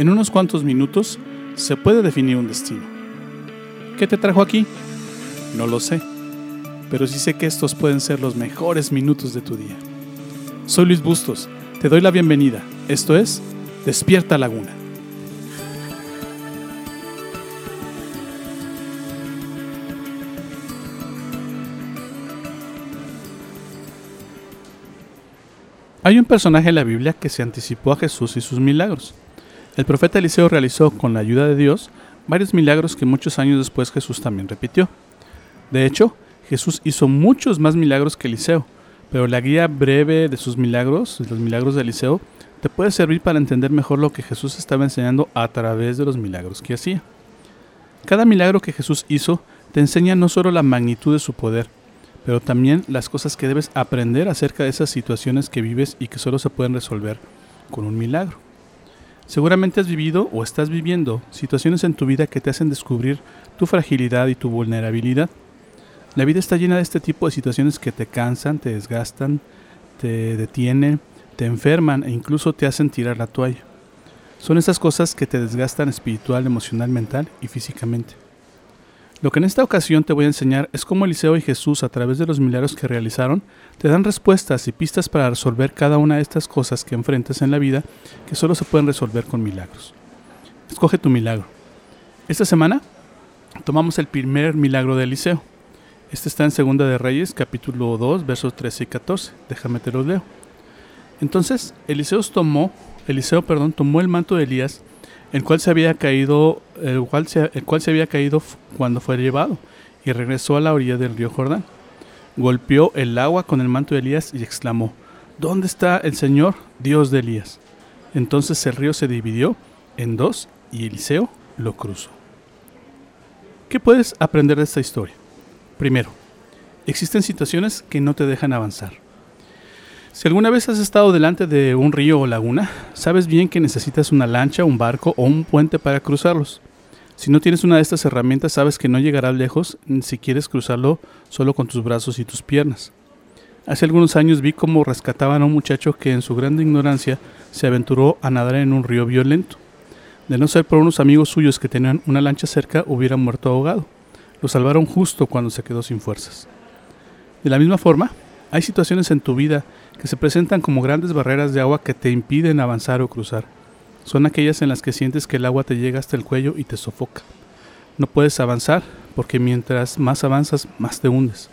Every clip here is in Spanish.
En unos cuantos minutos se puede definir un destino. ¿Qué te trajo aquí? No lo sé, pero sí sé que estos pueden ser los mejores minutos de tu día. Soy Luis Bustos, te doy la bienvenida. Esto es Despierta Laguna. Hay un personaje en la Biblia que se anticipó a Jesús y sus milagros. El profeta Eliseo realizó con la ayuda de Dios varios milagros que muchos años después Jesús también repitió. De hecho, Jesús hizo muchos más milagros que Eliseo, pero la guía breve de sus milagros, los milagros de Eliseo, te puede servir para entender mejor lo que Jesús estaba enseñando a través de los milagros que hacía. Cada milagro que Jesús hizo te enseña no solo la magnitud de su poder, pero también las cosas que debes aprender acerca de esas situaciones que vives y que solo se pueden resolver con un milagro. Seguramente has vivido o estás viviendo situaciones en tu vida que te hacen descubrir tu fragilidad y tu vulnerabilidad. La vida está llena de este tipo de situaciones que te cansan, te desgastan, te detienen, te enferman e incluso te hacen tirar la toalla. Son esas cosas que te desgastan espiritual, emocional, mental y físicamente. Lo que en esta ocasión te voy a enseñar es cómo Eliseo y Jesús, a través de los milagros que realizaron, te dan respuestas y pistas para resolver cada una de estas cosas que enfrentas en la vida que solo se pueden resolver con milagros. Escoge tu milagro. Esta semana tomamos el primer milagro de Eliseo. Este está en Segunda de Reyes, capítulo 2, versos 13 y 14. Déjame te lo leo. Entonces, Eliseo tomó, Eliseo, perdón, tomó el manto de Elías el cual se había caído, el cual se, el cual se había caído cuando fue llevado, y regresó a la orilla del río Jordán. Golpeó el agua con el manto de Elías y exclamó, ¿Dónde está el Señor, Dios de Elías? Entonces el río se dividió en dos y Eliseo lo cruzó. ¿Qué puedes aprender de esta historia? Primero, existen situaciones que no te dejan avanzar. Si alguna vez has estado delante de un río o laguna, sabes bien que necesitas una lancha, un barco o un puente para cruzarlos. Si no tienes una de estas herramientas, sabes que no llegarás lejos si quieres cruzarlo solo con tus brazos y tus piernas. Hace algunos años vi cómo rescataban a un muchacho que en su grande ignorancia se aventuró a nadar en un río violento. De no ser por unos amigos suyos que tenían una lancha cerca, hubiera muerto ahogado. Lo salvaron justo cuando se quedó sin fuerzas. De la misma forma, hay situaciones en tu vida que se presentan como grandes barreras de agua que te impiden avanzar o cruzar. Son aquellas en las que sientes que el agua te llega hasta el cuello y te sofoca. No puedes avanzar porque mientras más avanzas, más te hundes.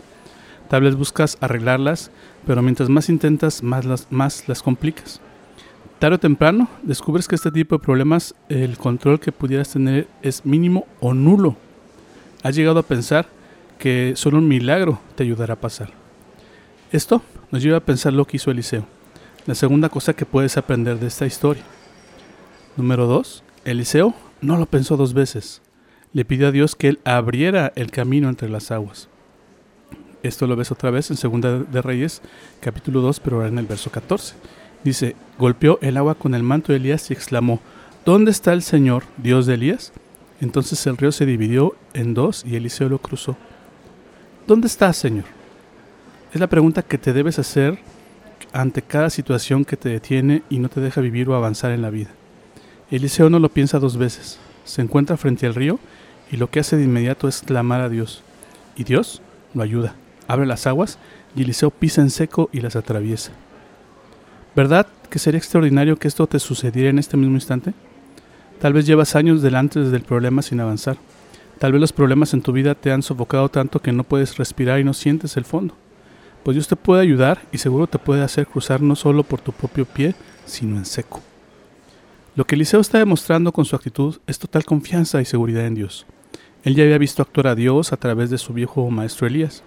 Tal vez buscas arreglarlas, pero mientras más intentas, más las, más las complicas. Tarde o temprano, descubres que este tipo de problemas, el control que pudieras tener es mínimo o nulo. Has llegado a pensar que solo un milagro te ayudará a pasar. Esto nos lleva a pensar lo que hizo Eliseo. La segunda cosa que puedes aprender de esta historia. Número 2. Eliseo no lo pensó dos veces. Le pidió a Dios que él abriera el camino entre las aguas. Esto lo ves otra vez en Segunda de Reyes, capítulo 2, pero ahora en el verso 14. Dice, golpeó el agua con el manto de Elías y exclamó, ¿Dónde está el Señor, Dios de Elías? Entonces el río se dividió en dos y Eliseo lo cruzó. ¿Dónde está, Señor? Es la pregunta que te debes hacer ante cada situación que te detiene y no te deja vivir o avanzar en la vida. Eliseo no lo piensa dos veces. Se encuentra frente al río y lo que hace de inmediato es clamar a Dios. Y Dios lo ayuda. Abre las aguas y Eliseo pisa en seco y las atraviesa. ¿Verdad que sería extraordinario que esto te sucediera en este mismo instante? Tal vez llevas años delante desde el problema sin avanzar. Tal vez los problemas en tu vida te han sofocado tanto que no puedes respirar y no sientes el fondo pues Dios te puede ayudar y seguro te puede hacer cruzar no solo por tu propio pie, sino en seco. Lo que Eliseo está demostrando con su actitud es total confianza y seguridad en Dios. Él ya había visto actuar a Dios a través de su viejo maestro Elías.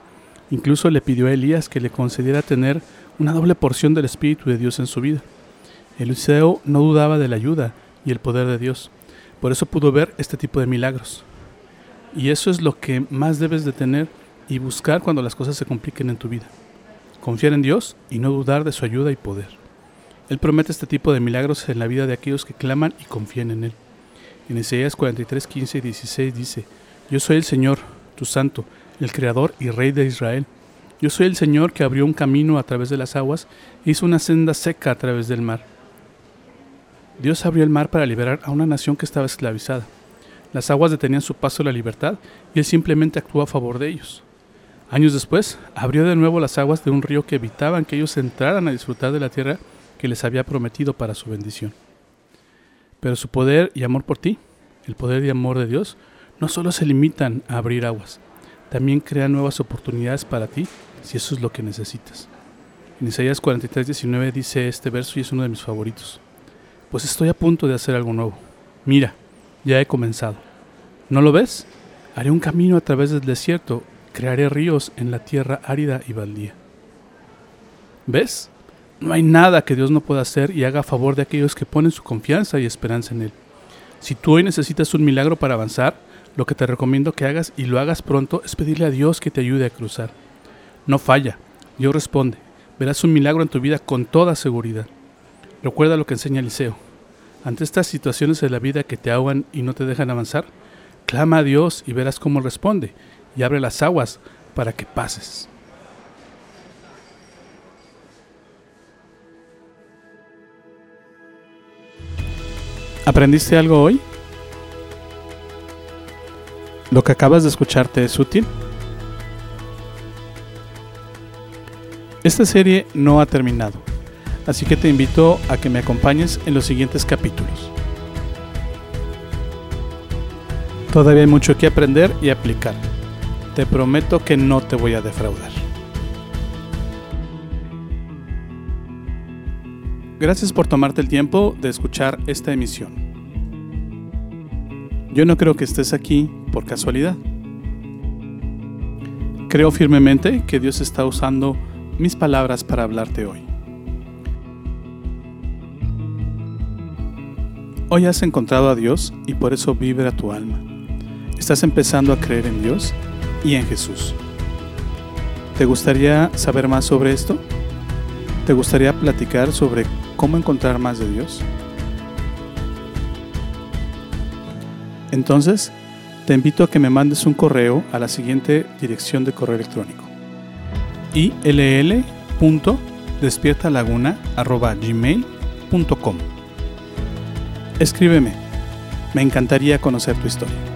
Incluso le pidió a Elías que le concediera tener una doble porción del Espíritu de Dios en su vida. Eliseo no dudaba de la ayuda y el poder de Dios. Por eso pudo ver este tipo de milagros. Y eso es lo que más debes de tener y buscar cuando las cosas se compliquen en tu vida. Confiar en Dios y no dudar de su ayuda y poder. Él promete este tipo de milagros en la vida de aquellos que claman y confían en Él. En Isaías 43, 15 y 16 dice, Yo soy el Señor, tu santo, el Creador y Rey de Israel. Yo soy el Señor que abrió un camino a través de las aguas e hizo una senda seca a través del mar. Dios abrió el mar para liberar a una nación que estaba esclavizada. Las aguas detenían su paso a la libertad y él simplemente actuó a favor de ellos. Años después, abrió de nuevo las aguas de un río que evitaban que ellos entraran a disfrutar de la tierra que les había prometido para su bendición. Pero su poder y amor por ti, el poder y amor de Dios, no solo se limitan a abrir aguas, también crean nuevas oportunidades para ti si eso es lo que necesitas. En Isaías 43, 19 dice este verso y es uno de mis favoritos. Pues estoy a punto de hacer algo nuevo. Mira, ya he comenzado. ¿No lo ves? Haré un camino a través del desierto, crearé ríos en la tierra árida y baldía. ¿Ves? No hay nada que Dios no pueda hacer y haga a favor de aquellos que ponen su confianza y esperanza en Él. Si tú hoy necesitas un milagro para avanzar, lo que te recomiendo que hagas y lo hagas pronto es pedirle a Dios que te ayude a cruzar. No falla, Dios responde. Verás un milagro en tu vida con toda seguridad. Recuerda lo que enseña Eliseo. Ante estas situaciones de la vida que te ahogan y no te dejan avanzar, clama a Dios y verás cómo responde y abre las aguas para que pases. ¿Aprendiste algo hoy? ¿Lo que acabas de escucharte es útil? Esta serie no ha terminado, así que te invito a que me acompañes en los siguientes capítulos. Todavía hay mucho que aprender y aplicar. Te prometo que no te voy a defraudar. Gracias por tomarte el tiempo de escuchar esta emisión. Yo no creo que estés aquí por casualidad. Creo firmemente que Dios está usando mis palabras para hablarte hoy. Hoy has encontrado a Dios y por eso vibra tu alma. Estás empezando a creer en Dios y en Jesús. ¿Te gustaría saber más sobre esto? ¿Te gustaría platicar sobre cómo encontrar más de Dios? Entonces, te invito a que me mandes un correo a la siguiente dirección de correo electrónico ill.despiertalaguna.gmail.com Escríbeme, me encantaría conocer tu historia.